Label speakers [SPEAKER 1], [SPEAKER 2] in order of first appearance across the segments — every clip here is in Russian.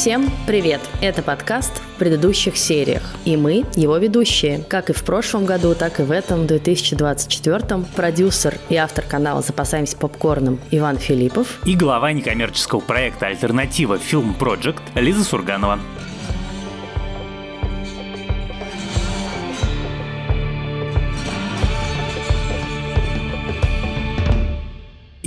[SPEAKER 1] Всем привет! Это подкаст в предыдущих сериях. И мы, его ведущие. Как и в прошлом году, так и в этом, 2024. Продюсер и автор канала «Запасаемся попкорном» Иван Филиппов.
[SPEAKER 2] И глава некоммерческого проекта «Альтернатива Film Project» Лиза Сурганова.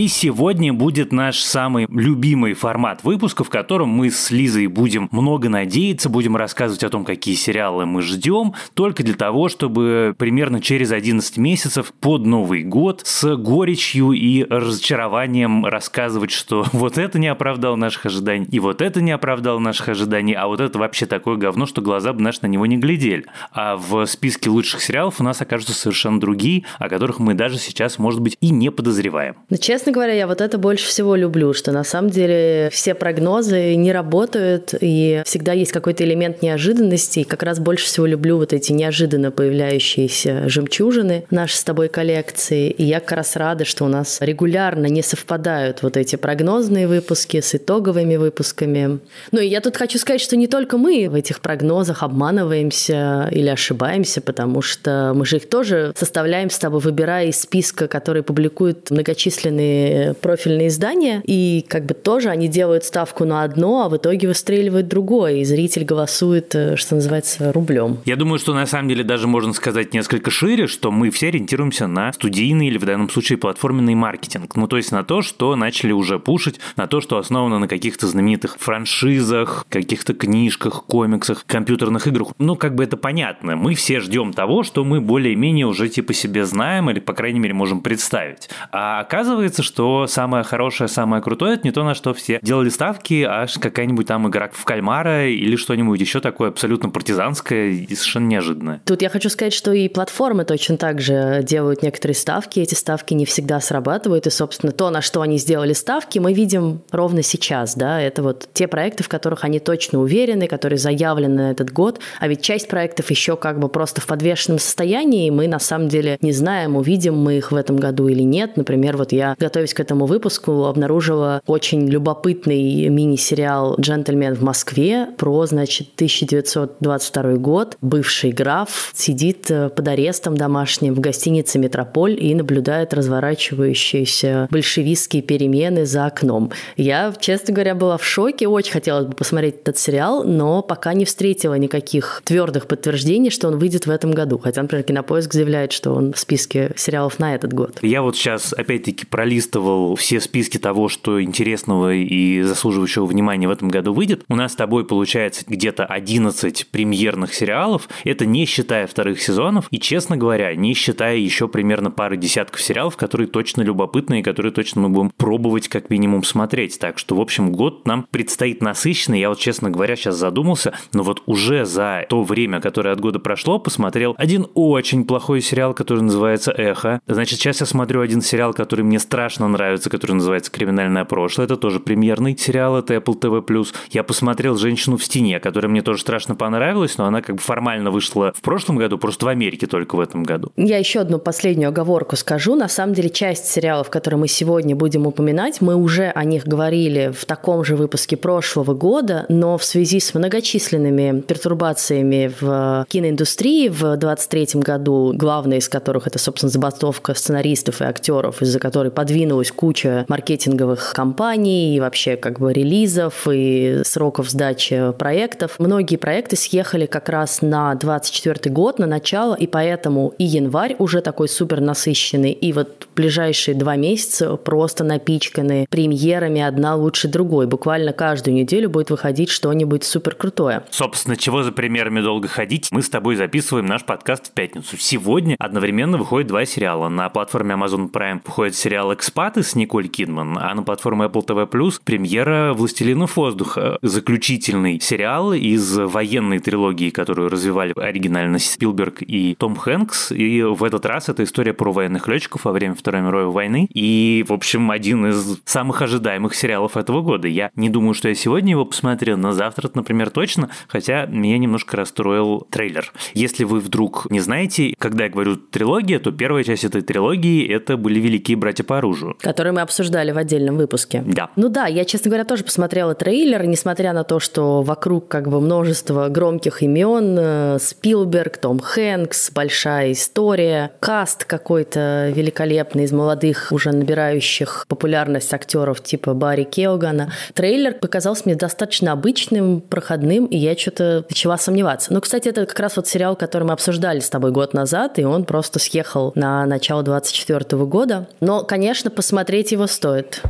[SPEAKER 2] И сегодня будет наш самый любимый формат выпуска, в котором мы с Лизой будем много надеяться, будем рассказывать о том, какие сериалы мы ждем, только для того, чтобы примерно через 11 месяцев под Новый год с горечью и разочарованием рассказывать, что вот это не оправдало наших ожиданий, и вот это не оправдало наших ожиданий, а вот это вообще такое говно, что глаза бы наши на него не глядели. А в списке лучших сериалов у нас окажутся совершенно другие, о которых мы даже сейчас, может быть, и не подозреваем.
[SPEAKER 1] Но, честно говоря, я вот это больше всего люблю, что на самом деле все прогнозы не работают, и всегда есть какой-то элемент неожиданности, и как раз больше всего люблю вот эти неожиданно появляющиеся жемчужины нашей с тобой коллекции, и я как раз рада, что у нас регулярно не совпадают вот эти прогнозные выпуски с итоговыми выпусками. Ну и я тут хочу сказать, что не только мы в этих прогнозах обманываемся или ошибаемся, потому что мы же их тоже составляем с тобой, выбирая из списка, который публикуют многочисленные профильные издания, и как бы тоже они делают ставку на одно, а в итоге выстреливают другое, и зритель голосует, э, что называется, рублем.
[SPEAKER 2] Я думаю, что на самом деле даже можно сказать несколько шире, что мы все ориентируемся на студийный или в данном случае платформенный маркетинг. Ну, то есть на то, что начали уже пушить, на то, что основано на каких-то знаменитых франшизах, каких-то книжках, комиксах, компьютерных играх. Ну, как бы это понятно. Мы все ждем того, что мы более-менее уже типа себе знаем или, по крайней мере, можем представить. А оказывается, что самое хорошее, самое крутое, это не то, на что все делали ставки, а какая-нибудь там игра в кальмара или что-нибудь еще такое абсолютно партизанское и совершенно неожиданное.
[SPEAKER 1] Тут я хочу сказать, что и платформы точно так же делают некоторые ставки, эти ставки не всегда срабатывают, и, собственно, то, на что они сделали ставки, мы видим ровно сейчас, да, это вот те проекты, в которых они точно уверены, которые заявлены на этот год, а ведь часть проектов еще как бы просто в подвешенном состоянии, и мы на самом деле не знаем, увидим мы их в этом году или нет. Например, вот я готовясь к этому выпуску, обнаружила очень любопытный мини-сериал «Джентльмен в Москве» про, значит, 1922 год. Бывший граф сидит э, под арестом домашним в гостинице «Метрополь» и наблюдает разворачивающиеся большевистские перемены за окном. Я, честно говоря, была в шоке, очень хотелось бы посмотреть этот сериал, но пока не встретила никаких твердых подтверждений, что он выйдет в этом году. Хотя, например, Кинопоиск заявляет, что он в списке сериалов на этот год.
[SPEAKER 2] Я вот сейчас, опять-таки, пролистываю пролистывал все списки того, что интересного и заслуживающего внимания в этом году выйдет, у нас с тобой получается где-то 11 премьерных сериалов. Это не считая вторых сезонов и, честно говоря, не считая еще примерно пары десятков сериалов, которые точно любопытные и которые точно мы будем пробовать как минимум смотреть. Так что, в общем, год нам предстоит насыщенный. Я вот, честно говоря, сейчас задумался, но вот уже за то время, которое от года прошло, посмотрел один очень плохой сериал, который называется «Эхо». Значит, сейчас я смотрю один сериал, который мне страшно страшно нравится, который называется «Криминальное прошлое». Это тоже премьерный сериал, это Apple TV+. Я посмотрел «Женщину в стене», которая мне тоже страшно понравилась, но она как бы формально вышла в прошлом году, просто в Америке только в этом году.
[SPEAKER 1] Я еще одну последнюю оговорку скажу. На самом деле, часть сериалов, которые мы сегодня будем упоминать, мы уже о них говорили в таком же выпуске прошлого года, но в связи с многочисленными пертурбациями в киноиндустрии в 2023 году, главная из которых это, собственно, забастовка сценаристов и актеров, из-за которой подвинули раздвинулась куча маркетинговых компаний и вообще как бы релизов и сроков сдачи проектов. Многие проекты съехали как раз на 24 год, на начало, и поэтому и январь уже такой супер насыщенный, и вот ближайшие два месяца просто напичканы премьерами одна лучше другой. Буквально каждую неделю будет выходить что-нибудь супер крутое.
[SPEAKER 2] Собственно, чего за премьерами долго ходить? Мы с тобой записываем наш подкаст в пятницу. Сегодня одновременно выходит два сериала. На платформе Amazon Prime выходит сериал «Экспресс», «Экспаты» с Николь Кидман, а на платформе Apple TV+, премьера «Властелинов воздуха», заключительный сериал из военной трилогии, которую развивали оригинально Спилберг и Том Хэнкс, и в этот раз это история про военных летчиков во время Второй мировой войны, и, в общем, один из самых ожидаемых сериалов этого года. Я не думаю, что я сегодня его посмотрел, но завтра, например, точно, хотя меня немножко расстроил трейлер. Если вы вдруг не знаете, когда я говорю трилогия, то первая часть этой трилогии это были «Великие братья по оружию», похожую.
[SPEAKER 1] Которую мы обсуждали в отдельном выпуске.
[SPEAKER 2] Да.
[SPEAKER 1] Ну да, я, честно говоря, тоже посмотрела трейлер, несмотря на то, что вокруг как бы множество громких имен, э, Спилберг, Том Хэнкс, большая история, каст какой-то великолепный из молодых, уже набирающих популярность актеров типа Барри Келгана. Трейлер показался мне достаточно обычным, проходным, и я что-то начала сомневаться. Ну, кстати, это как раз вот сериал, который мы обсуждали с тобой год назад, и он просто съехал на начало 24 года. Но, конечно, посмотреть его стоит.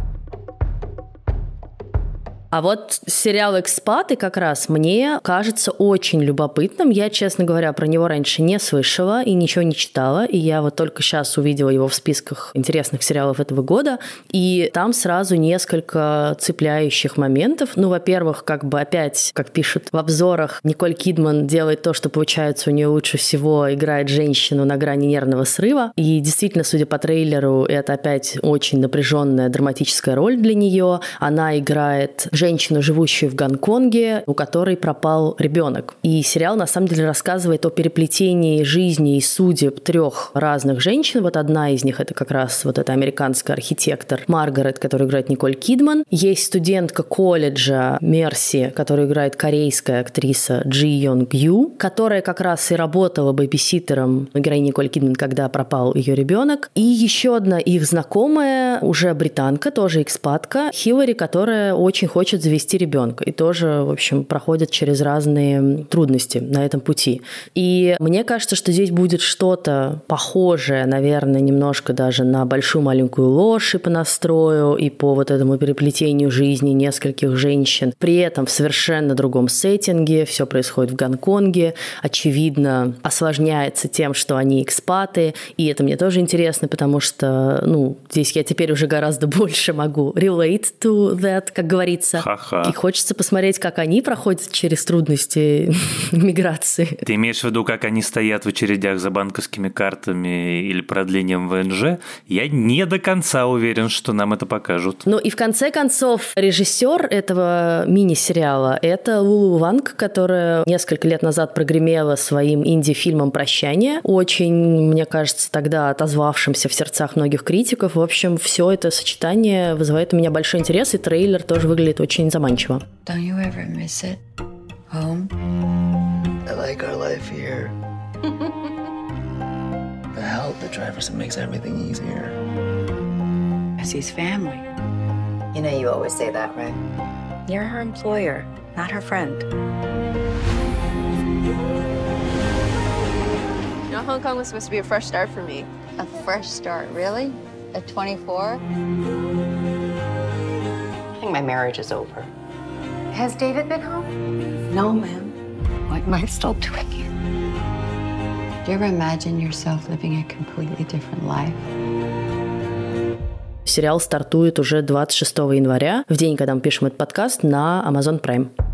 [SPEAKER 1] А вот сериал «Экспаты» как раз мне кажется очень любопытным. Я, честно говоря, про него раньше не слышала и ничего не читала. И я вот только сейчас увидела его в списках интересных сериалов этого года. И там сразу несколько цепляющих моментов. Ну, во-первых, как бы опять, как пишут в обзорах, Николь Кидман делает то, что получается у нее лучше всего, играет женщину на грани нервного срыва. И действительно, судя по трейлеру, это опять очень напряженная драматическая роль для нее. Она играет живущую в Гонконге, у которой пропал ребенок. И сериал на самом деле рассказывает о переплетении жизни и судеб трех разных женщин. Вот одна из них это как раз вот эта американская архитектор Маргарет, которую играет Николь Кидман. Есть студентка колледжа Мерси, которую играет корейская актриса Джи Йонг Ю, которая как раз и работала бэбиситером героини Николь Кидман, когда пропал ее ребенок. И еще одна их знакомая, уже британка, тоже экспатка, Хиллари, которая очень хочет хочет завести ребенка и тоже, в общем, проходит через разные трудности на этом пути. И мне кажется, что здесь будет что-то похожее, наверное, немножко даже на большую маленькую ложь и по настрою, и по вот этому переплетению жизни нескольких женщин. При этом в совершенно другом сеттинге, все происходит в Гонконге, очевидно, осложняется тем, что они экспаты, и это мне тоже интересно, потому что, ну, здесь я теперь уже гораздо больше могу relate to that, как говорится.
[SPEAKER 2] Ха-ха.
[SPEAKER 1] И хочется посмотреть, как они проходят через трудности миграции.
[SPEAKER 2] Ты имеешь в виду, как они стоят в очередях за банковскими картами или продлением ВНЖ? Я не до конца уверен, что нам это покажут.
[SPEAKER 1] Ну и в конце концов, режиссер этого мини-сериала – это Лулу Ванг, которая несколько лет назад прогремела своим инди-фильмом «Прощание», очень, мне кажется, тогда отозвавшимся в сердцах многих критиков. В общем, все это сочетание вызывает у меня большой интерес, и трейлер тоже выглядит очень очень заманчиво. Don't you ever miss it? Home? I like our life here. the help the drivers it makes everything easier. As his family. You know you always say that, right? You're her employer, not her friend.
[SPEAKER 3] You know, Hong Kong was supposed to be a fresh start for me.
[SPEAKER 4] A fresh start, really? At 24?
[SPEAKER 3] Think my marriage is over.
[SPEAKER 4] Has David been home?
[SPEAKER 3] No, ma'am.
[SPEAKER 4] What am I still doing here? Do you ever imagine yourself living a completely different life?
[SPEAKER 1] Сериал стартует уже 26 января, в день, когда мы пишем этот подкаст, на Amazon Prime.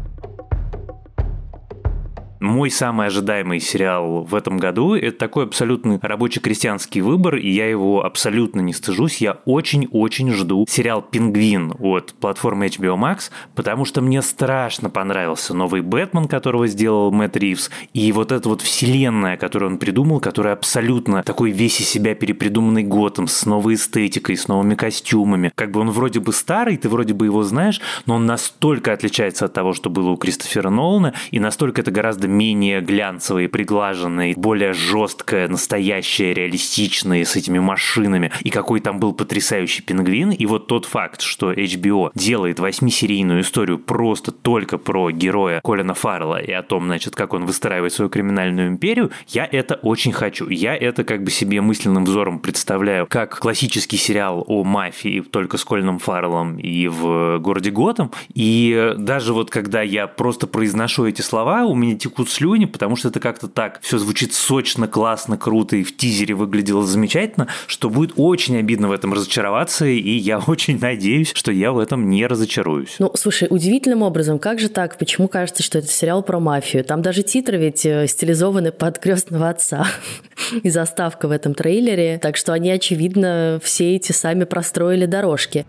[SPEAKER 2] Мой самый ожидаемый сериал в этом году – это такой абсолютно рабочий крестьянский выбор, и я его абсолютно не стыжусь. Я очень-очень жду сериал «Пингвин» от платформы HBO Max, потому что мне страшно понравился новый Бэтмен, которого сделал Мэтт Ривз, и вот эта вот вселенная, которую он придумал, которая абсолютно такой весь из себя перепридуманный Готэм, с новой эстетикой, с новыми костюмами. Как бы он вроде бы старый, ты вроде бы его знаешь, но он настолько отличается от того, что было у Кристофера Нолана, и настолько это гораздо менее глянцевые, приглаженные, более жесткое, настоящее, реалистичное, с этими машинами. И какой там был потрясающий пингвин. И вот тот факт, что HBO делает восьмисерийную историю просто только про героя Колина Фаррелла и о том, значит, как он выстраивает свою криминальную империю, я это очень хочу. Я это как бы себе мысленным взором представляю как классический сериал о мафии, только с Колином Фарреллом и в городе Готэм. И даже вот когда я просто произношу эти слова, у меня текут текут слюни, потому что это как-то так все звучит сочно, классно, круто и в тизере выглядело замечательно, что будет очень обидно в этом разочароваться, и я очень надеюсь, что я в этом не разочаруюсь.
[SPEAKER 1] Ну, слушай, удивительным образом, как же так? Почему кажется, что это сериал про мафию? Там даже титры ведь э, стилизованы под крестного отца и заставка в этом трейлере, так что они, очевидно, все эти сами простроили дорожки.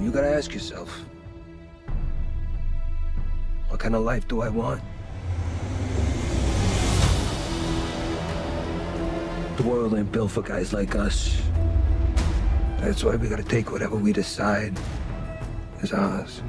[SPEAKER 1] You gotta ask yourself, What kind of life do I want?
[SPEAKER 5] The world ain't built for guys like us. That's why we gotta take whatever we decide is ours.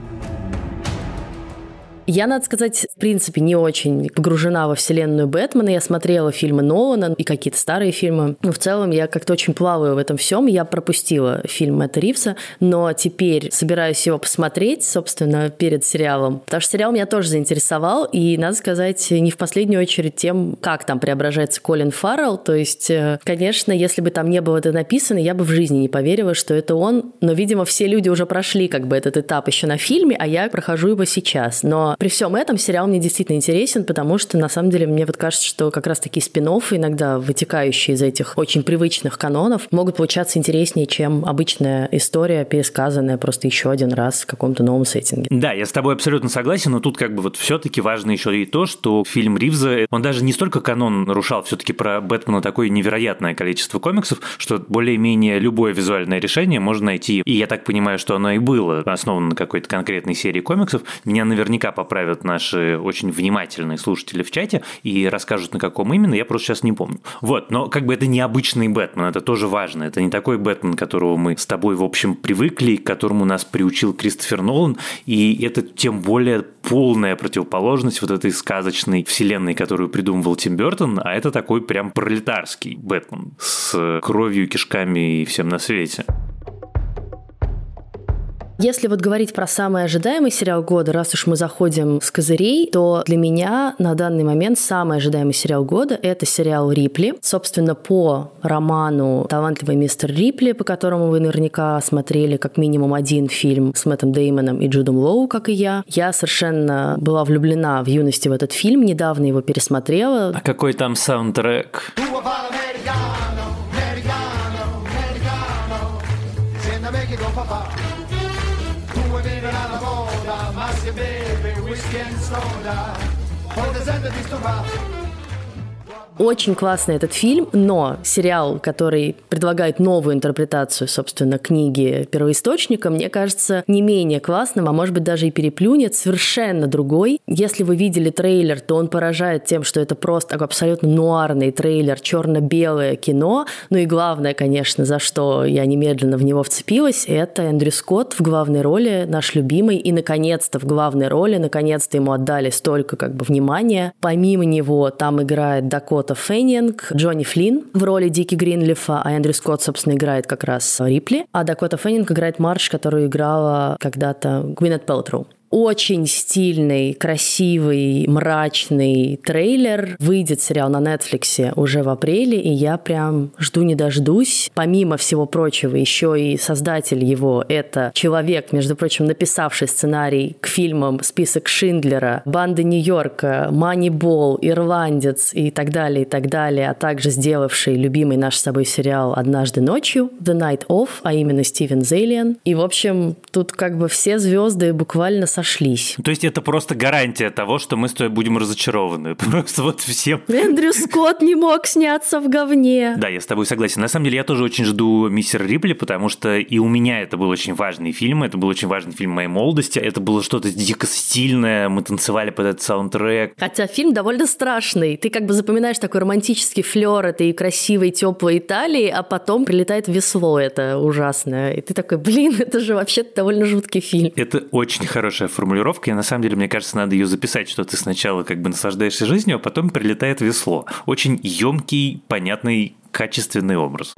[SPEAKER 1] Я, надо сказать, в принципе, не очень погружена во вселенную Бэтмена. Я смотрела фильмы Нолана и какие-то старые фильмы. Но в целом я как-то очень плаваю в этом всем. Я пропустила фильм Мэтта Ривса, но теперь собираюсь его посмотреть, собственно, перед сериалом. Потому что сериал меня тоже заинтересовал, и, надо сказать, не в последнюю очередь тем, как там преображается Колин Фаррелл. То есть, э, конечно, если бы там не было это написано, я бы в жизни не поверила, что это он. Но, видимо, все люди уже прошли как бы этот этап еще на фильме, а я прохожу его сейчас. Но при всем этом сериал мне действительно интересен, потому что, на самом деле, мне вот кажется, что как раз такие спин иногда вытекающие из этих очень привычных канонов, могут получаться интереснее, чем обычная история, пересказанная просто еще один раз в каком-то новом сеттинге.
[SPEAKER 2] Да, я с тобой абсолютно согласен, но тут как бы вот все-таки важно еще и то, что фильм Ривза, он даже не столько канон нарушал, все-таки про Бэтмена такое невероятное количество комиксов, что более-менее любое визуальное решение можно найти. И я так понимаю, что оно и было основано на какой-то конкретной серии комиксов. Меня наверняка по поправят наши очень внимательные слушатели в чате и расскажут, на каком именно, я просто сейчас не помню. Вот, но как бы это необычный Бэтмен, это тоже важно. Это не такой Бэтмен, которого мы с тобой, в общем, привыкли, к которому нас приучил Кристофер Нолан, и это тем более полная противоположность вот этой сказочной вселенной, которую придумывал Тим Бертон, а это такой прям пролетарский Бэтмен с кровью, кишками и всем на свете.
[SPEAKER 1] Если вот говорить про самый ожидаемый сериал года, раз уж мы заходим с козырей, то для меня на данный момент самый ожидаемый сериал года – это сериал «Рипли». Собственно, по роману «Талантливый мистер Рипли», по которому вы наверняка смотрели как минимум один фильм с Мэттом Деймоном и Джудом Лоу, как и я. Я совершенно была влюблена в юности в этот фильм, недавно его пересмотрела.
[SPEAKER 2] А какой там саундтрек? Heute sendet dich du wach.
[SPEAKER 1] Очень классный этот фильм, но сериал, который предлагает новую интерпретацию, собственно, книги первоисточника, мне кажется, не менее классным, а может быть даже и переплюнет, совершенно другой. Если вы видели трейлер, то он поражает тем, что это просто абсолютно нуарный трейлер, черно-белое кино. Ну и главное, конечно, за что я немедленно в него вцепилась, это Эндрю Скотт в главной роли, наш любимый, и наконец-то в главной роли, наконец-то ему отдали столько как бы внимания. Помимо него там играет Дакот Дакота Феннинг, Джонни Флинн в роли Дики Гринлифа, а Эндрю Скотт, собственно, играет как раз Рипли, а Дакота Феннинг играет Марш, которую играла когда-то Гвинет Пэлтроу очень стильный, красивый, мрачный трейлер. Выйдет сериал на Netflix уже в апреле, и я прям жду не дождусь. Помимо всего прочего, еще и создатель его — это человек, между прочим, написавший сценарий к фильмам «Список Шиндлера», «Банды Нью-Йорка», «Манибол», «Ирландец» и так далее, и так далее, а также сделавший любимый наш с собой сериал «Однажды ночью» «The Night Of», а именно Стивен Зейлиан. И, в общем, тут как бы все звезды буквально сошлись.
[SPEAKER 2] То есть это просто гарантия того, что мы с тобой будем разочарованы. Просто вот всем.
[SPEAKER 1] Эндрю Скотт не мог сняться в говне.
[SPEAKER 2] Да, я с тобой согласен. На самом деле я тоже очень жду «Мистер Рипли», потому что и у меня это был очень важный фильм, это был очень важный фильм моей молодости, это было что-то дико стильное, мы танцевали под этот саундтрек.
[SPEAKER 1] Хотя фильм довольно страшный. Ты как бы запоминаешь такой романтический флер этой красивой, теплой Италии, а потом прилетает весло это ужасное. И ты такой, блин, это же вообще довольно жуткий фильм.
[SPEAKER 2] Это очень хорошая формулировка, и на самом деле, мне кажется, надо ее записать, что ты сначала как бы наслаждаешься жизнью, а потом прилетает весло. Очень емкий, понятный, качественный образ.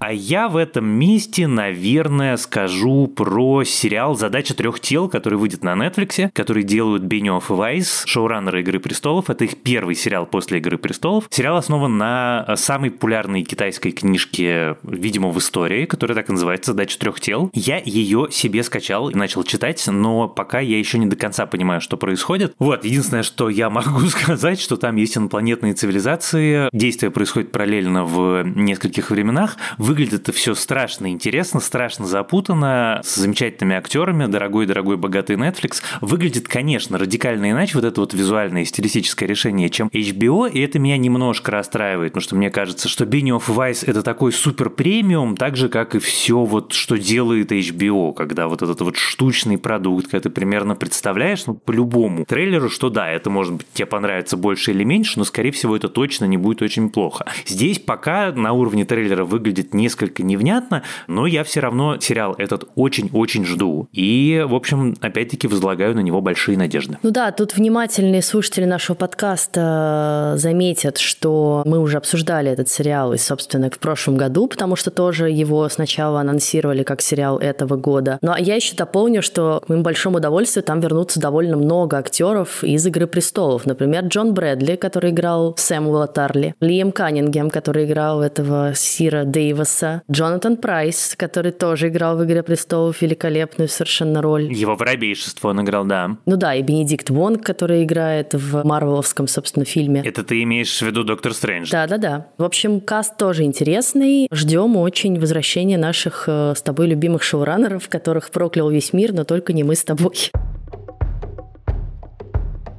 [SPEAKER 2] А я в этом месте, наверное, скажу про сериал «Задача трех тел», который выйдет на Netflix, который делают Бенioff и Вайс, шоураннеры «Игры престолов». Это их первый сериал после «Игры престолов». Сериал основан на самой популярной китайской книжке, видимо, в истории, которая так и называется «Задача трех тел». Я ее себе скачал и начал читать, но пока я еще не до конца понимаю, что происходит. Вот, единственное, что я могу сказать, что там есть инопланетные цивилизации, действие происходит параллельно в нескольких временах. В Выглядит это все страшно интересно, страшно запутанно, с замечательными актерами, дорогой-дорогой богатый Netflix. Выглядит, конечно, радикально иначе вот это вот визуальное стилистическое решение, чем HBO, и это меня немножко расстраивает, потому что мне кажется, что Bini of Vice это такой супер премиум, так же, как и все вот, что делает HBO, когда вот этот вот штучный продукт, когда ты примерно представляешь, ну, по любому трейлеру, что да, это может быть тебе понравится больше или меньше, но, скорее всего, это точно не будет очень плохо. Здесь пока на уровне трейлера выглядит несколько невнятно, но я все равно сериал этот очень-очень жду. И, в общем, опять-таки возлагаю на него большие надежды.
[SPEAKER 1] Ну да, тут внимательные слушатели нашего подкаста заметят, что мы уже обсуждали этот сериал, и, собственно, в прошлом году, потому что тоже его сначала анонсировали как сериал этого года. Ну а я еще дополню, что к моему большому удовольствию там вернутся довольно много актеров из «Игры престолов». Например, Джон Брэдли, который играл Сэмуэла Тарли, Лиам Каннингем, который играл этого Сира Дейваса, Джонатан Прайс, который тоже играл в «Игре престолов» великолепную совершенно роль.
[SPEAKER 2] Его воробейшество он играл, да.
[SPEAKER 1] Ну да, и Бенедикт Вонг, который играет в марвеловском, собственно, фильме.
[SPEAKER 2] Это ты имеешь в виду Доктор Стрэндж?
[SPEAKER 1] Да-да-да. В общем, каст тоже интересный. Ждем очень возвращения наших э, с тобой любимых шоураннеров, которых проклял весь мир, но только не мы с тобой.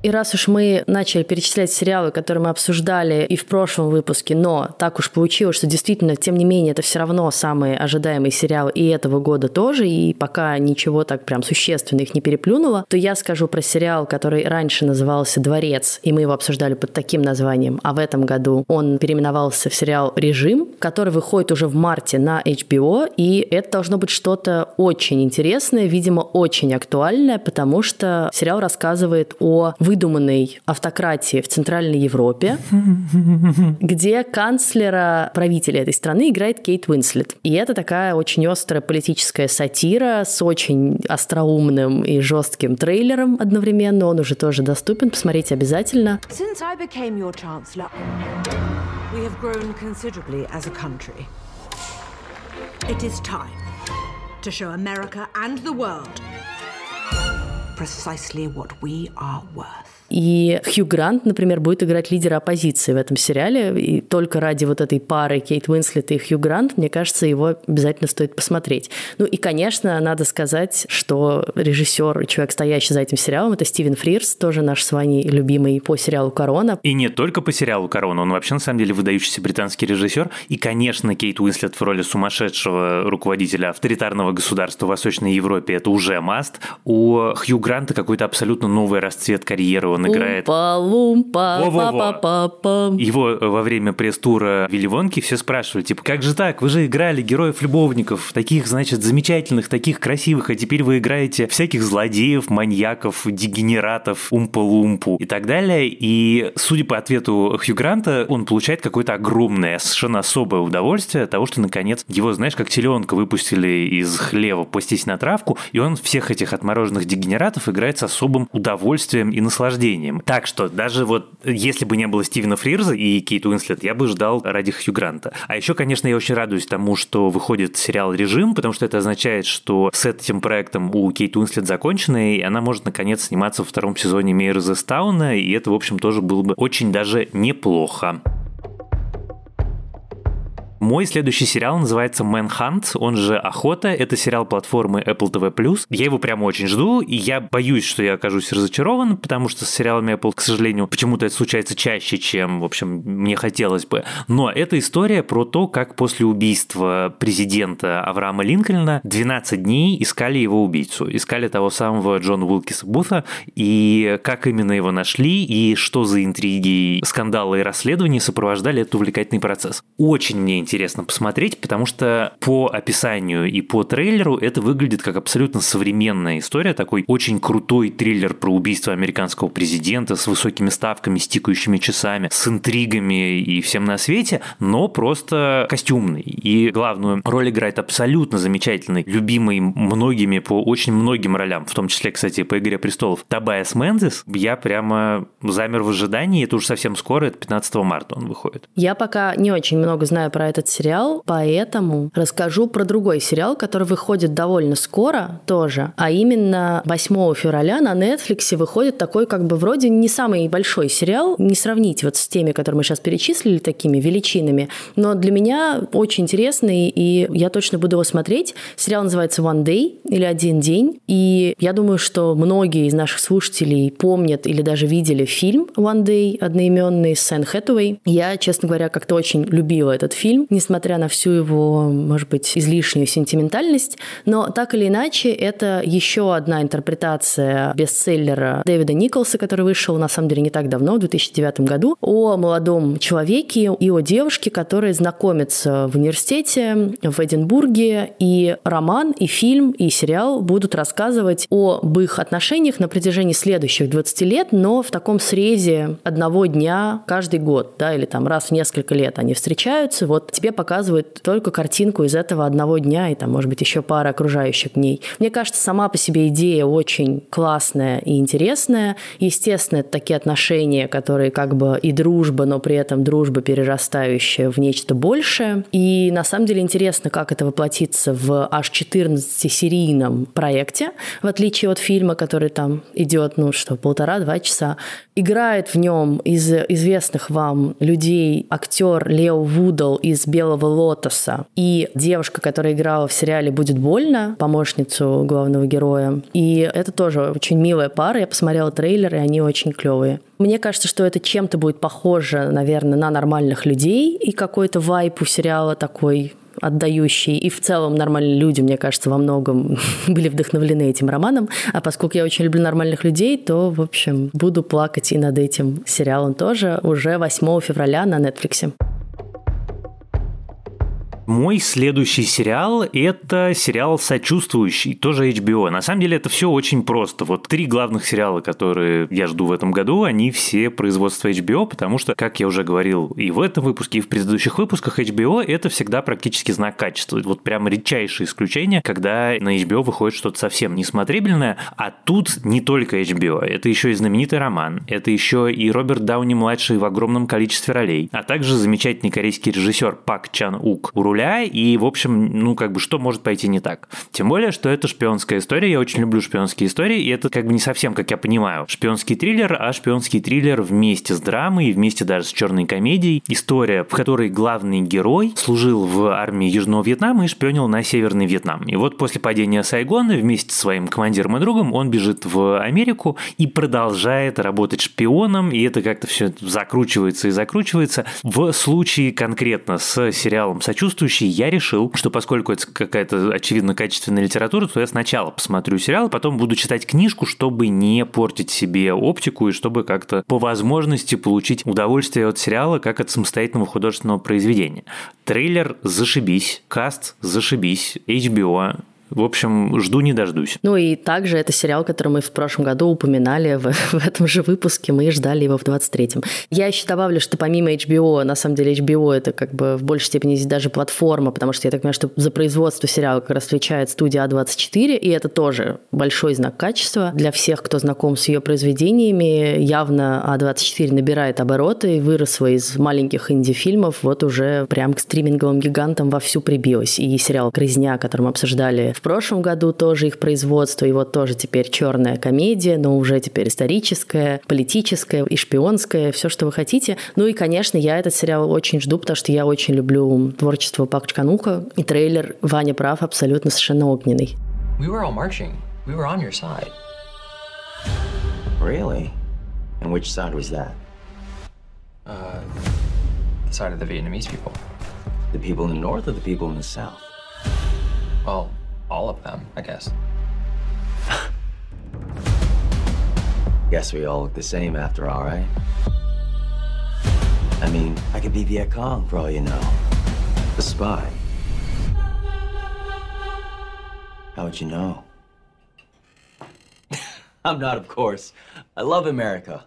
[SPEAKER 1] И раз уж мы начали перечислять сериалы, которые мы обсуждали и в прошлом выпуске, но так уж получилось, что действительно, тем не менее, это все равно самый ожидаемый сериал и этого года тоже, и пока ничего так прям существенно их не переплюнуло, то я скажу про сериал, который раньше назывался «Дворец», и мы его обсуждали под таким названием, а в этом году он переименовался в сериал «Режим», который выходит уже в марте на HBO, и это должно быть что-то очень интересное, видимо, очень актуальное, потому что сериал рассказывает о выдуманной автократии в Центральной Европе, где канцлера правителя этой страны играет Кейт Уинслет. И это такая очень острая политическая сатира с очень остроумным и жестким трейлером одновременно. Он уже тоже доступен, посмотрите обязательно.
[SPEAKER 6] Since I became your chancellor, we have grown considerably as a country. It is time to show America and the world precisely what we are worth.
[SPEAKER 1] И Хью Грант, например, будет играть лидера оппозиции в этом сериале. И только ради вот этой пары Кейт Уинслет и Хью Грант, мне кажется, его обязательно стоит посмотреть. Ну и, конечно, надо сказать, что режиссер, человек, стоящий за этим сериалом, это Стивен Фрирс, тоже наш с вами любимый по сериалу «Корона».
[SPEAKER 2] И не только по сериалу «Корона», он вообще, на самом деле, выдающийся британский режиссер. И, конечно, Кейт Уинслет в роли сумасшедшего руководителя авторитарного государства в Восточной Европе – это уже маст. У Хью Гранта какой-то абсолютно новый расцвет карьеры играет.
[SPEAKER 1] Умпа-лумпа, па-па-па-па.
[SPEAKER 2] Его во время пресс-тура Вилли Вонки все спрашивали, типа, как же так? Вы же играли героев-любовников, таких, значит, замечательных, таких красивых, а теперь вы играете всяких злодеев, маньяков, дегенератов, умпа-лумпу и так далее. И, судя по ответу Хью Гранта, он получает какое-то огромное, совершенно особое удовольствие от того, что, наконец, его, знаешь, как теленка выпустили из хлева пастись на травку, и он всех этих отмороженных дегенератов играет с особым удовольствием и наслаждением наслаждением. Так что даже вот если бы не было Стивена Фрирза и Кейт Уинслет, я бы ждал ради Хью Гранта. А еще, конечно, я очень радуюсь тому, что выходит сериал «Режим», потому что это означает, что с этим проектом у Кейт Уинслет закончено, и она может наконец сниматься во втором сезоне «Мейер из Тауна», и это, в общем, тоже было бы очень даже неплохо. Мой следующий сериал называется Manhunt, он же «Охота». Это сериал платформы Apple TV+. Я его прямо очень жду, и я боюсь, что я окажусь разочарован, потому что с сериалами Apple, к сожалению, почему-то это случается чаще, чем, в общем, мне хотелось бы. Но это история про то, как после убийства президента Авраама Линкольна 12 дней искали его убийцу. Искали того самого Джона Уилкиса Бута, и как именно его нашли, и что за интриги, скандалы и расследования сопровождали этот увлекательный процесс. Очень мне интересно интересно посмотреть, потому что по описанию и по трейлеру это выглядит как абсолютно современная история, такой очень крутой триллер про убийство американского президента с высокими ставками, с тикающими часами, с интригами и всем на свете, но просто костюмный. И главную роль играет абсолютно замечательный, любимый многими по очень многим ролям, в том числе, кстати, по «Игре престолов» Табайас Мендес. Я прямо замер в ожидании, это уже совсем скоро, это 15 марта он выходит.
[SPEAKER 1] Я пока не очень много знаю про этот этот сериал, поэтому расскажу про другой сериал, который выходит довольно скоро тоже, а именно 8 февраля на Netflix выходит такой как бы вроде не самый большой сериал, не сравнить вот с теми, которые мы сейчас перечислили, такими величинами, но для меня очень интересный, и я точно буду его смотреть. Сериал называется One Day или Один день, и я думаю, что многие из наших слушателей помнят или даже видели фильм One Day одноименный с Сэн Хэтэуэй. Я, честно говоря, как-то очень любила этот фильм, несмотря на всю его, может быть, излишнюю сентиментальность, но так или иначе это еще одна интерпретация бестселлера Дэвида Николса, который вышел на самом деле не так давно, в 2009 году, о молодом человеке и о девушке, которые знакомятся в университете в Эдинбурге, и роман, и фильм, и сериал будут рассказывать об их отношениях на протяжении следующих 20 лет, но в таком срезе одного дня каждый год, да, или там раз в несколько лет они встречаются, вот тебе показывают только картинку из этого одного дня и там, может быть, еще пара окружающих дней. Мне кажется, сама по себе идея очень классная и интересная. Естественно, это такие отношения, которые как бы и дружба, но при этом дружба перерастающая в нечто большее. И на самом деле интересно, как это воплотится в аж 14-серийном проекте, в отличие от фильма, который там идет, ну что, полтора-два часа. Играет в нем из известных вам людей актер Лео Вудал из «Белого лотоса» и девушка, которая играла в сериале «Будет больно», помощницу главного героя. И это тоже очень милая пара. Я посмотрела трейлеры, и они очень клевые. Мне кажется, что это чем-то будет похоже, наверное, на нормальных людей, и какой-то вайп у сериала такой отдающий, и в целом нормальные люди, мне кажется, во многом были вдохновлены этим романом. А поскольку я очень люблю нормальных людей, то, в общем, буду плакать и над этим сериалом тоже уже 8 февраля на Netflix.
[SPEAKER 2] Мой следующий сериал – это сериал «Сочувствующий», тоже HBO. На самом деле это все очень просто. Вот три главных сериала, которые я жду в этом году, они все производства HBO, потому что, как я уже говорил и в этом выпуске, и в предыдущих выпусках, HBO – это всегда практически знак качества. Вот прям редчайшее исключение, когда на HBO выходит что-то совсем несмотрибельное, а тут не только HBO, это еще и знаменитый роман, это еще и Роберт Дауни-младший в огромном количестве ролей, а также замечательный корейский режиссер Пак Чан Ук у руля руля, и, в общем, ну, как бы, что может пойти не так? Тем более, что это шпионская история, я очень люблю шпионские истории, и это как бы не совсем, как я понимаю, шпионский триллер, а шпионский триллер вместе с драмой, вместе даже с черной комедией. История, в которой главный герой служил в армии Южного Вьетнама и шпионил на Северный Вьетнам. И вот после падения Сайгона вместе с своим командиром и другом он бежит в Америку и продолжает работать шпионом, и это как-то все закручивается и закручивается. В случае конкретно с сериалом «Сочувствую» следующий я решил, что поскольку это какая-то очевидно качественная литература, то я сначала посмотрю сериал, потом буду читать книжку, чтобы не портить себе оптику и чтобы как-то по возможности получить удовольствие от сериала как от самостоятельного художественного произведения. Трейлер зашибись, каст зашибись, HBO в общем, жду не дождусь.
[SPEAKER 1] Ну и также это сериал, который мы в прошлом году упоминали в, в этом же выпуске, мы ждали его в 23-м. Я еще добавлю, что помимо HBO, на самом деле HBO это как бы в большей степени здесь даже платформа, потому что я так понимаю, что за производство сериала как раз отвечает студия А24, и это тоже большой знак качества для всех, кто знаком с ее произведениями. Явно А24 набирает обороты и выросла из маленьких инди-фильмов, вот уже прям к стриминговым гигантам вовсю прибилась. И сериал «Грызня», который мы обсуждали в прошлом году тоже их производство, и вот тоже теперь черная комедия, но уже теперь историческая, политическая и шпионская, все, что вы хотите. Ну и, конечно, я этот сериал очень жду, потому что я очень люблю творчество Пак Чканука, и трейлер Ваня прав абсолютно совершенно огненный. We were all marching. We were on your side.
[SPEAKER 7] Really? And which side was that? Uh, the side of the Vietnamese people. The people in the north or the people in the south? Well, all of them, I guess. Guess we all look the same after all, right? I mean, I could be Viet Cong for all you know. The spy. How would you know? I'm not, of course. I love America.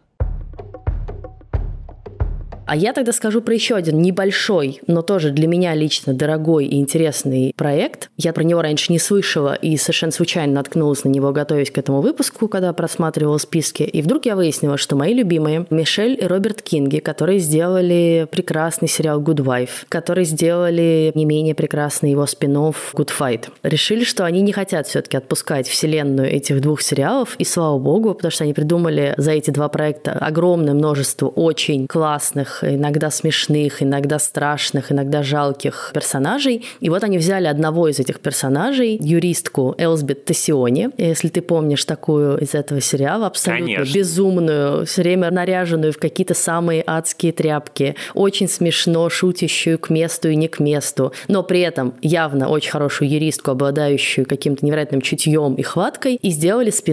[SPEAKER 1] А я тогда скажу про еще один небольшой, но тоже для меня лично дорогой и интересный проект. Я про него раньше не слышала и совершенно случайно наткнулась на него, готовясь к этому выпуску, когда просматривала списки. И вдруг я выяснила, что мои любимые Мишель и Роберт Кинги, которые сделали прекрасный сериал Good Wife, которые сделали не менее прекрасный его спин Good Fight, решили, что они не хотят все-таки отпускать вселенную этих двух сериалов, и слава богу, потому что они придумали за эти два проекта огромное множество очень классных, иногда смешных, иногда страшных, иногда жалких персонажей. И вот они взяли одного из этих персонажей, юристку Элсбет Тассиони, если ты помнишь такую из этого сериала, абсолютно Конечно. безумную, все время наряженную в какие-то самые адские тряпки, очень смешно шутящую к месту и не к месту, но при этом явно очень хорошую юристку, обладающую каким-то невероятным чутьем и хваткой, и сделали спин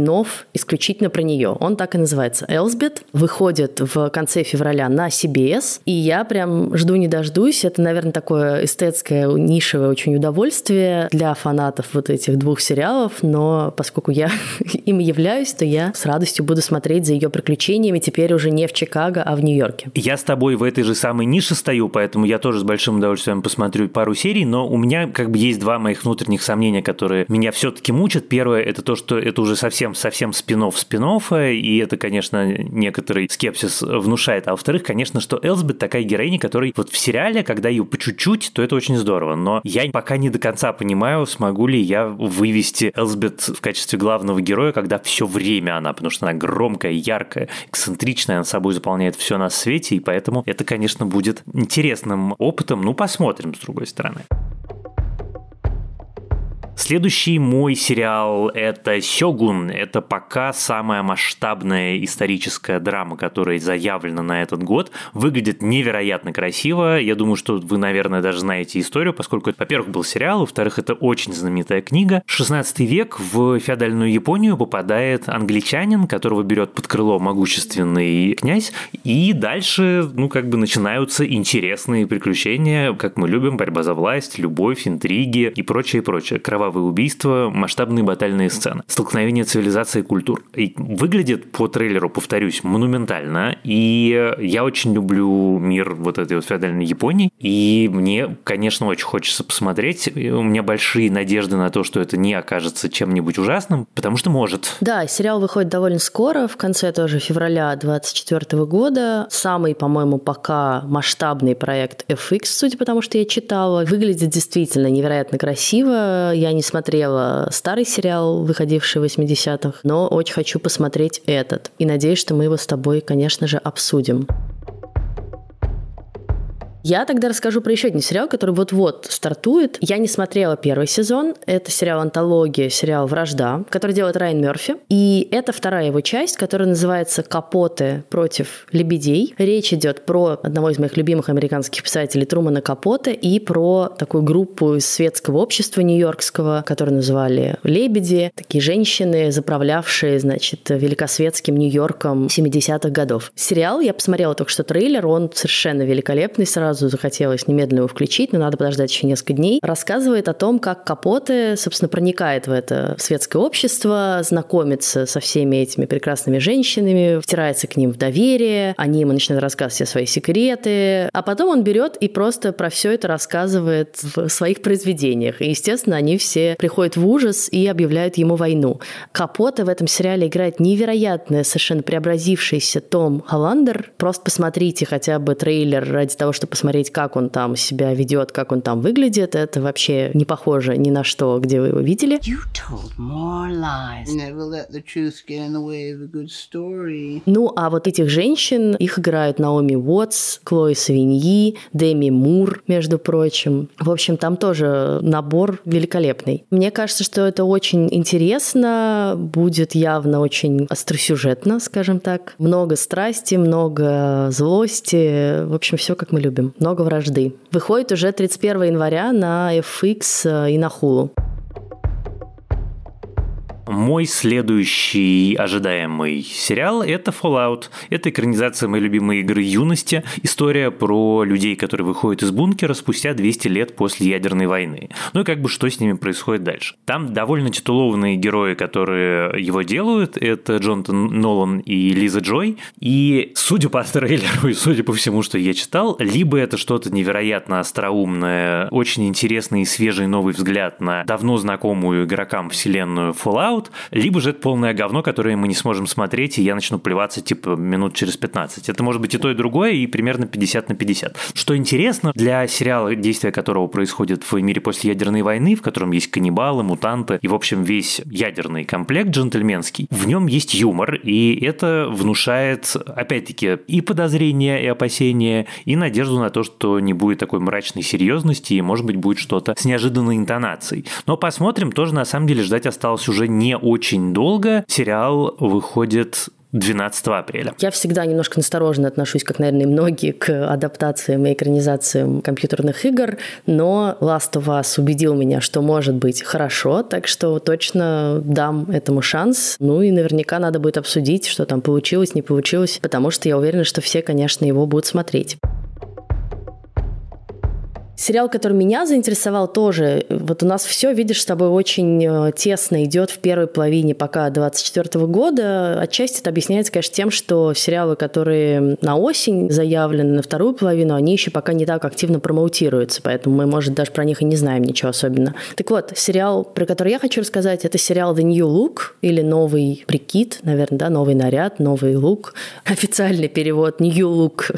[SPEAKER 1] исключительно про нее. Он так и называется. Элсбет выходит в конце февраля на CBS, и я прям жду не дождусь. Это, наверное, такое эстетское, нишевое очень удовольствие для фанатов вот этих двух сериалов, но поскольку я им являюсь, то я с радостью буду смотреть за ее приключениями теперь уже не в Чикаго, а в Нью-Йорке.
[SPEAKER 2] Я с тобой в этой же самой нише стою, поэтому я тоже с большим удовольствием посмотрю пару серий, но у меня как бы есть два моих внутренних сомнения, которые меня все-таки мучат. Первое – это то, что это уже совсем-совсем спинов спинов, и это, конечно, некоторый скепсис внушает. А во-вторых, конечно, что Элсбет такая героиня, которая вот в сериале, когда ее по чуть-чуть, то это очень здорово. Но я пока не до конца понимаю, смогу ли я вывести Элсбет в качестве главного героя, когда все время она, потому что она громкая, яркая, эксцентричная, она собой заполняет все на свете, и поэтому это, конечно, будет интересным опытом. Ну, посмотрим, с другой стороны. Следующий мой сериал – это «Сёгун». Это пока самая масштабная историческая драма, которая заявлена на этот год. Выглядит невероятно красиво. Я думаю, что вы, наверное, даже знаете историю, поскольку это, во-первых, был сериал, во-вторых, это очень знаменитая книга. 16 век в феодальную Японию попадает англичанин, которого берет под крыло могущественный князь, и дальше, ну, как бы начинаются интересные приключения, как мы любим, борьба за власть, любовь, интриги и прочее, прочее. Кровавый кровавые убийства, масштабные батальные сцены, столкновение цивилизации и культур. И выглядит по трейлеру, повторюсь, монументально. И я очень люблю мир вот этой вот феодальной Японии. И мне, конечно, очень хочется посмотреть. У меня большие надежды на то, что это не окажется чем-нибудь ужасным, потому что может.
[SPEAKER 1] Да, сериал выходит довольно скоро, в конце тоже февраля 2024 года. Самый, по-моему, пока масштабный проект FX, судя по тому, что я читала. Выглядит действительно невероятно красиво. Я не смотрела старый сериал, выходивший в 80-х, но очень хочу посмотреть этот. И надеюсь, что мы его с тобой, конечно же, обсудим. Я тогда расскажу про еще один сериал, который вот-вот стартует. Я не смотрела первый сезон. Это сериал «Антология», сериал «Вражда», который делает Райан Мерфи. И это вторая его часть, которая называется «Капоты против лебедей». Речь идет про одного из моих любимых американских писателей Трумана Капоте и про такую группу из светского общества нью-йоркского, которую называли «Лебеди». Такие женщины, заправлявшие, значит, великосветским Нью-Йорком 70-х годов. Сериал, я посмотрела только что трейлер, он совершенно великолепный, сразу сразу захотелось немедленно его включить, но надо подождать еще несколько дней, рассказывает о том, как Капоте, собственно, проникает в это светское общество, знакомится со всеми этими прекрасными женщинами, втирается к ним в доверие, они ему начинают рассказывать все свои секреты, а потом он берет и просто про все это рассказывает в своих произведениях. И, естественно, они все приходят в ужас и объявляют ему войну. Капоте в этом сериале играет невероятный, совершенно преобразившийся Том Холландер. Просто посмотрите хотя бы трейлер ради того, чтобы посмотреть, как он там себя ведет, как он там выглядит. Это вообще не похоже ни на что, где вы его видели. Ну, а вот этих женщин, их играют Наоми Уотс, Клои Савиньи, Деми Мур, между прочим. В общем, там тоже набор великолепный. Мне кажется, что это очень интересно, будет явно очень остросюжетно, скажем так. Много страсти, много злости. В общем, все как мы любим много вражды. Выходит уже 31 января на FX э, и на Hulu.
[SPEAKER 2] Мой следующий ожидаемый сериал – это Fallout. Это экранизация моей любимой игры юности. История про людей, которые выходят из бункера спустя 200 лет после ядерной войны. Ну и как бы что с ними происходит дальше. Там довольно титулованные герои, которые его делают. Это Джонатан Нолан и Лиза Джой. И судя по трейлеру и судя по всему, что я читал, либо это что-то невероятно остроумное, очень интересный и свежий новый взгляд на давно знакомую игрокам вселенную Fallout, либо же это полное говно, которое мы не сможем смотреть, и я начну плеваться типа минут через 15. Это может быть и то, и другое, и примерно 50 на 50. Что интересно, для сериала, действия которого происходит в мире после ядерной войны, в котором есть каннибалы, мутанты и, в общем, весь ядерный комплект джентльменский, в нем есть юмор, и это внушает, опять-таки, и подозрения, и опасения, и надежду на то, что не будет такой мрачной серьезности, и, может быть, будет что-то с неожиданной интонацией. Но посмотрим, тоже на самом деле ждать осталось уже не очень долго. Сериал выходит 12 апреля.
[SPEAKER 1] Я всегда немножко настороженно отношусь, как, наверное, и многие, к адаптациям и экранизациям компьютерных игр, но Last of Us убедил меня, что может быть хорошо, так что точно дам этому шанс. Ну и наверняка надо будет обсудить, что там получилось, не получилось, потому что я уверена, что все, конечно, его будут смотреть. Сериал, который меня заинтересовал тоже, вот у нас все, видишь, с тобой очень э, тесно идет в первой половине пока 24 года. Отчасти это объясняется, конечно, тем, что сериалы, которые на осень заявлены на вторую половину, они еще пока не так активно промоутируются, поэтому мы, может, даже про них и не знаем ничего особенно. Так вот, сериал, про который я хочу рассказать, это сериал The New Look или Новый прикид, наверное, да, новый наряд, новый лук. Официальный перевод New Look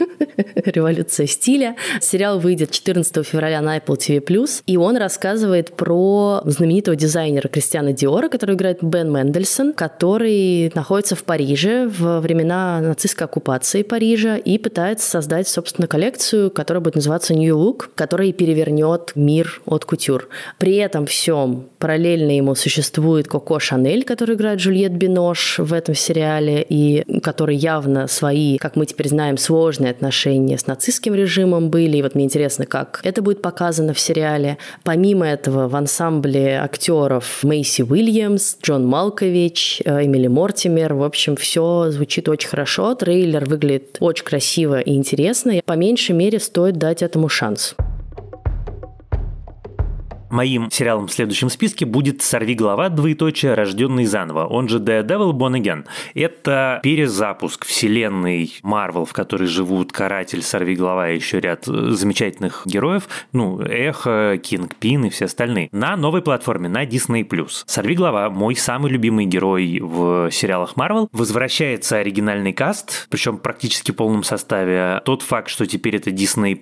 [SPEAKER 1] революция стиля. Сериал выйдет 14 февраля на Apple TV+, и он рассказывает про знаменитого дизайнера Кристиана Диора, который играет Бен Мендельсон, который находится в Париже во времена нацистской оккупации Парижа и пытается создать, собственно, коллекцию, которая будет называться New Look, которая перевернет мир от кутюр. При этом всем параллельно ему существует Коко Шанель, который играет Джульет Бинош в этом сериале, и который явно свои, как мы теперь знаем, сложные отношения с нацистским режимом были. И вот мне интересно, как это будет показано в сериале. Помимо этого, в ансамбле актеров Мейси Уильямс, Джон Малкович, э, Эмили Мортимер. В общем, все звучит очень хорошо. Трейлер выглядит очень красиво и интересно. По меньшей мере стоит дать этому шанс.
[SPEAKER 2] Моим сериалом в следующем списке будет «Сорви голова. Двоеточие. Рожденный заново», он же The Devil Born Again. Это перезапуск вселенной Марвел, в которой живут Каратель, Сорви голова и еще ряд замечательных героев, ну, Эхо, Кинг Пин и все остальные, на новой платформе, на Disney+. Сорви голова, мой самый любимый герой в сериалах Марвел, возвращается оригинальный каст, причем практически в полном составе. Тот факт, что теперь это Disney+,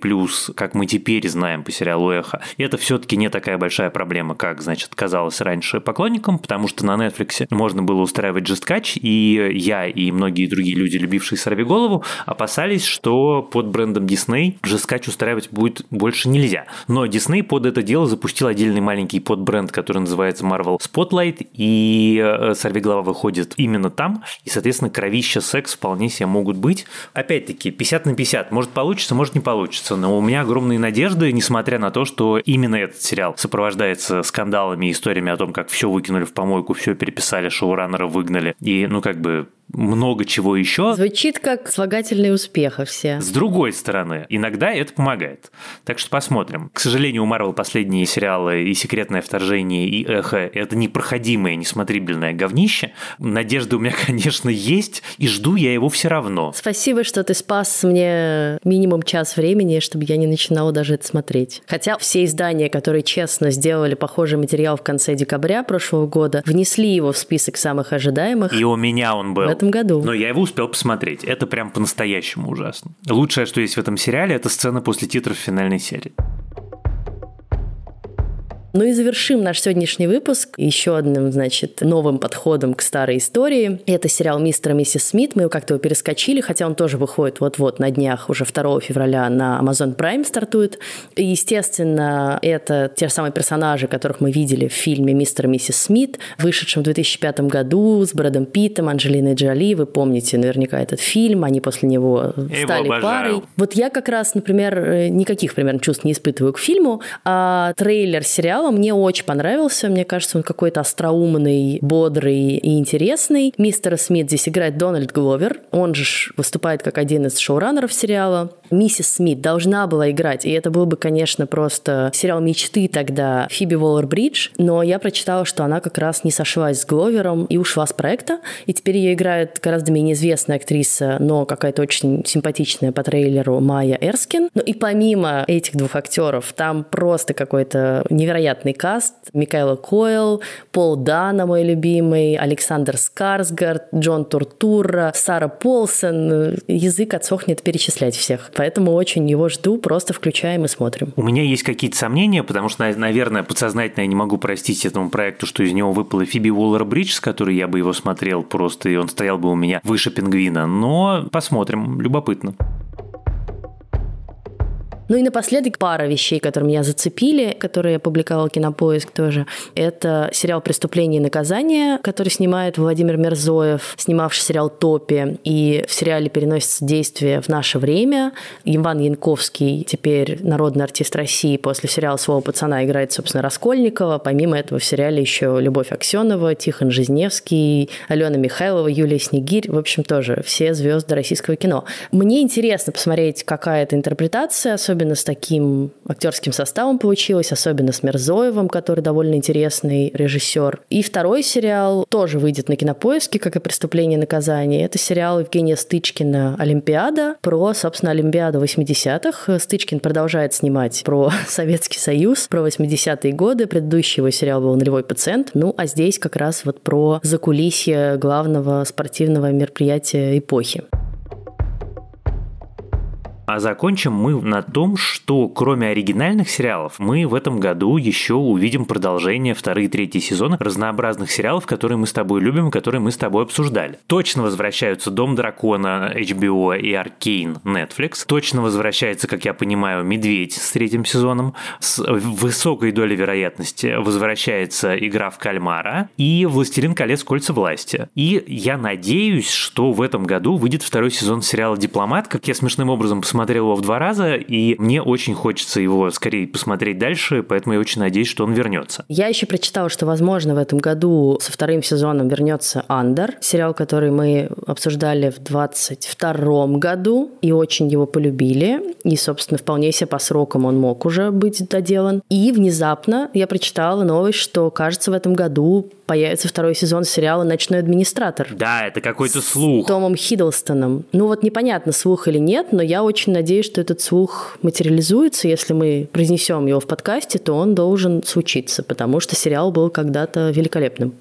[SPEAKER 2] как мы теперь знаем по сериалу Эхо, это все-таки не такая большая проблема, как, значит, казалось раньше поклонникам, потому что на Netflix можно было устраивать жесткач, и я и многие другие люди, любившие «Сорви голову», опасались, что под брендом Disney жесткач устраивать будет больше нельзя. Но Disney под это дело запустил отдельный маленький подбренд, который называется Marvel Spotlight, и э, «Сорви голова» выходит именно там, и, соответственно, кровища, секс вполне себе могут быть. Опять-таки, 50 на 50, может получится, может не получится, но у меня огромные надежды, несмотря на то, что именно этот сериал сопровождается скандалами и историями о том, как все выкинули в помойку, все переписали, шоураннера выгнали. И, ну, как бы много чего еще.
[SPEAKER 1] Звучит как слагательные успеха все.
[SPEAKER 2] С другой стороны, иногда это помогает. Так что посмотрим. К сожалению, у Марвел последние сериалы и «Секретное вторжение», и «Эхо» — это непроходимое, несмотрибельное говнище. Надежда у меня, конечно, есть, и жду я его все равно.
[SPEAKER 1] Спасибо, что ты спас мне минимум час времени, чтобы я не начинала даже это смотреть. Хотя все издания, которые честно сделали похожий материал в конце декабря прошлого года, внесли его в список самых ожидаемых.
[SPEAKER 2] И у меня он был
[SPEAKER 1] этом году.
[SPEAKER 2] Но я его успел посмотреть. Это прям по-настоящему ужасно. Лучшее, что есть в этом сериале, это сцена после титров финальной серии.
[SPEAKER 1] Ну и завершим наш сегодняшний выпуск еще одним, значит, новым подходом к старой истории. Это сериал «Мистер и миссис Смит». Мы его как-то его перескочили, хотя он тоже выходит вот-вот на днях, уже 2 февраля на Amazon Prime стартует. И, естественно, это те же самые персонажи, которых мы видели в фильме «Мистер и миссис Смит», вышедшем в 2005 году с Брэдом Питтом, Анджелиной Джоли. Вы помните наверняка этот фильм, они после него стали
[SPEAKER 2] его
[SPEAKER 1] парой. Вот я как раз, например, никаких примерно чувств не испытываю к фильму, а трейлер сериала сериала. Мне очень понравился. Мне кажется, он какой-то остроумный, бодрый и интересный. Мистера Смит здесь играет Дональд Гловер. Он же выступает как один из шоураннеров сериала. Миссис Смит должна была играть, и это был бы, конечно, просто сериал мечты тогда Фиби Уоллер-Бридж, но я прочитала, что она как раз не сошлась с Гловером и ушла с проекта, и теперь ее играет гораздо менее известная актриса, но какая-то очень симпатичная по трейлеру Майя Эрскин. Ну и помимо этих двух актеров, там просто какой-то невероятный каст. Микаэла Койл, Пол Дана, мой любимый, Александр Скарсгард, Джон Туртура, Сара Полсон. Язык отсохнет перечислять всех. Поэтому очень его жду, просто включаем и смотрим.
[SPEAKER 2] У меня есть какие-то сомнения, потому что, наверное, подсознательно я не могу простить этому проекту, что из него выпала Фиби Уоллер-Бридж, с которой я бы его смотрел просто, и он стоял бы у меня выше пингвина. Но посмотрим, любопытно.
[SPEAKER 1] Ну и напоследок пара вещей, которые меня зацепили, которые я публиковал Кинопоиск тоже. Это сериал «Преступление и наказание», который снимает Владимир Мерзоев, снимавший сериал «Топи». И в сериале переносится действие в наше время. Иван Янковский, теперь народный артист России, после сериала «Слово пацана» играет, собственно, Раскольникова. Помимо этого в сериале еще Любовь Аксенова, Тихон Жизневский, Алена Михайлова, Юлия Снегирь. В общем, тоже все звезды российского кино. Мне интересно посмотреть, какая это интерпретация, особенно особенно с таким актерским составом получилось, особенно с Мерзоевым, который довольно интересный режиссер. И второй сериал тоже выйдет на кинопоиске, как и «Преступление и наказание». Это сериал Евгения Стычкина «Олимпиада» про, собственно, Олимпиаду 80-х. Стычкин продолжает снимать про Советский Союз, про 80-е годы. Предыдущий его сериал был «Нулевой пациент». Ну, а здесь как раз вот про закулисье главного спортивного мероприятия эпохи.
[SPEAKER 2] А закончим мы на том, что кроме оригинальных сериалов, мы в этом году еще увидим продолжение вторые и третьи сезона разнообразных сериалов, которые мы с тобой любим которые мы с тобой обсуждали. Точно возвращаются «Дом дракона» HBO и «Аркейн» Netflix. Точно возвращается, как я понимаю, «Медведь» с третьим сезоном. С высокой долей вероятности возвращается «Игра в кальмара» и «Властелин колец. Кольца власти». И я надеюсь, что в этом году выйдет второй сезон сериала «Дипломат», как я смешным образом посмотрел посмотрел его в два раза, и мне очень хочется его скорее посмотреть дальше, поэтому я очень надеюсь, что он вернется.
[SPEAKER 1] Я еще прочитала, что, возможно, в этом году со вторым сезоном вернется «Андер», сериал, который мы обсуждали в 22 году, и очень его полюбили, и, собственно, вполне себе по срокам он мог уже быть доделан. И внезапно я прочитала новость, что, кажется, в этом году появится второй сезон сериала «Ночной администратор».
[SPEAKER 2] Да, это какой-то слух.
[SPEAKER 1] С Томом Хиддлстоном. Ну вот непонятно, слух или нет, но я очень надеюсь, что этот слух материализуется. Если мы произнесем его в подкасте, то он должен случиться, потому что сериал был когда-то великолепным.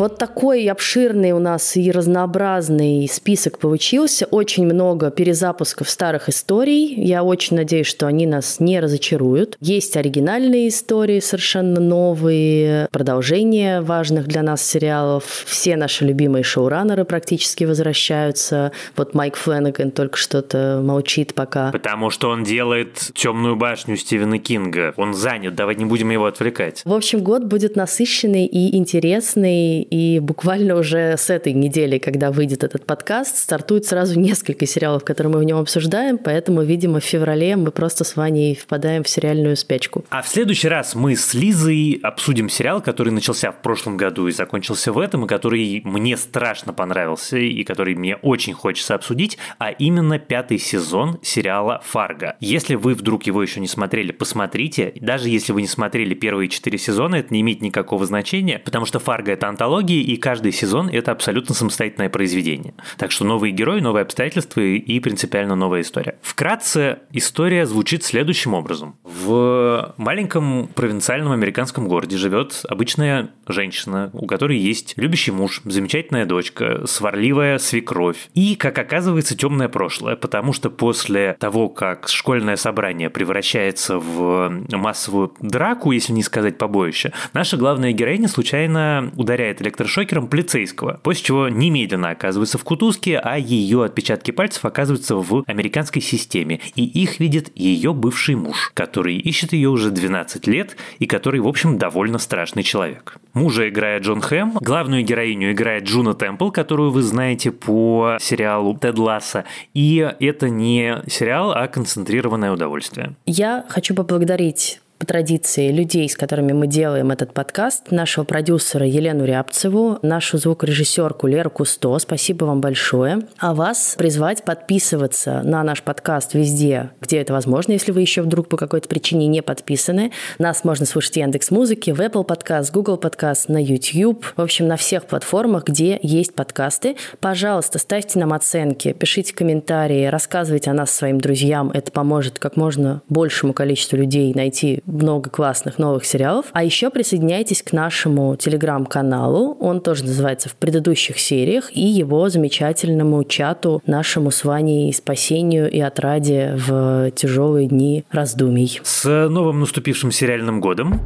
[SPEAKER 1] Вот такой обширный у нас и разнообразный список получился. Очень много перезапусков старых историй. Я очень надеюсь, что они нас не разочаруют. Есть оригинальные истории, совершенно новые, продолжения важных для нас сериалов. Все наши любимые шоураннеры практически возвращаются. Вот Майк Фленнеган только что-то молчит пока.
[SPEAKER 2] Потому что он делает «Темную башню» Стивена Кинга. Он занят, давай не будем его отвлекать.
[SPEAKER 1] В общем, год будет насыщенный и интересный, и буквально уже с этой недели, когда выйдет этот подкаст, стартует сразу несколько сериалов, которые мы в нем обсуждаем, поэтому, видимо, в феврале мы просто с Ваней впадаем в сериальную спячку.
[SPEAKER 2] А в следующий раз мы с Лизой обсудим сериал, который начался в прошлом году и закончился в этом, и который мне страшно понравился, и который мне очень хочется обсудить, а именно пятый сезон сериала «Фарго». Если вы вдруг его еще не смотрели, посмотрите. Даже если вы не смотрели первые четыре сезона, это не имеет никакого значения, потому что «Фарго» — это антология, антологии, и каждый сезон это абсолютно самостоятельное произведение. Так что новые герои, новые обстоятельства и принципиально новая история. Вкратце, история звучит следующим образом. В маленьком провинциальном американском городе живет обычная женщина, у которой есть любящий муж, замечательная дочка, сварливая свекровь и, как оказывается, темное прошлое, потому что после того, как школьное собрание превращается в массовую драку, если не сказать побоище, наша главная героиня случайно ударяет электрошокером полицейского, после чего немедленно оказывается в кутузке, а ее отпечатки пальцев оказываются в американской системе, и их видит ее бывший муж, который ищет ее уже 12 лет и который, в общем, довольно страшный человек. Мужа играет Джон Хэм, главную героиню играет Джуно Темпл, которую вы знаете по сериалу Тед Ласса, и это не сериал, а концентрированное удовольствие.
[SPEAKER 1] Я хочу поблагодарить по традиции людей, с которыми мы делаем этот подкаст, нашего продюсера Елену Рябцеву, нашу звукорежиссерку Леру Кусто. Спасибо вам большое. А вас призвать подписываться на наш подкаст везде, где это возможно, если вы еще вдруг по какой-то причине не подписаны. Нас можно слушать в Яндекс Музыке, в Apple Podcast, Google Podcast, на YouTube. В общем, на всех платформах, где есть подкасты. Пожалуйста, ставьте нам оценки, пишите комментарии, рассказывайте о нас своим друзьям. Это поможет как можно большему количеству людей найти много классных новых сериалов. А еще присоединяйтесь к нашему телеграм-каналу. Он тоже называется «В предыдущих сериях» и его замечательному чату нашему с Ваней спасению и отраде в тяжелые дни раздумий.
[SPEAKER 2] С новым наступившим сериальным годом.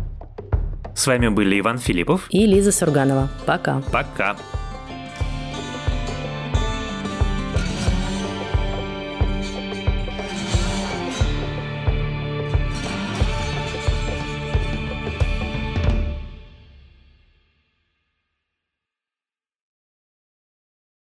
[SPEAKER 2] С вами были Иван Филиппов
[SPEAKER 1] и Лиза Сурганова. Пока.
[SPEAKER 2] Пока.